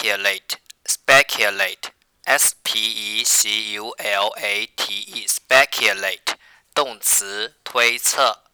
speculate, speculate, s p e c u l a t e, speculate，动词推测。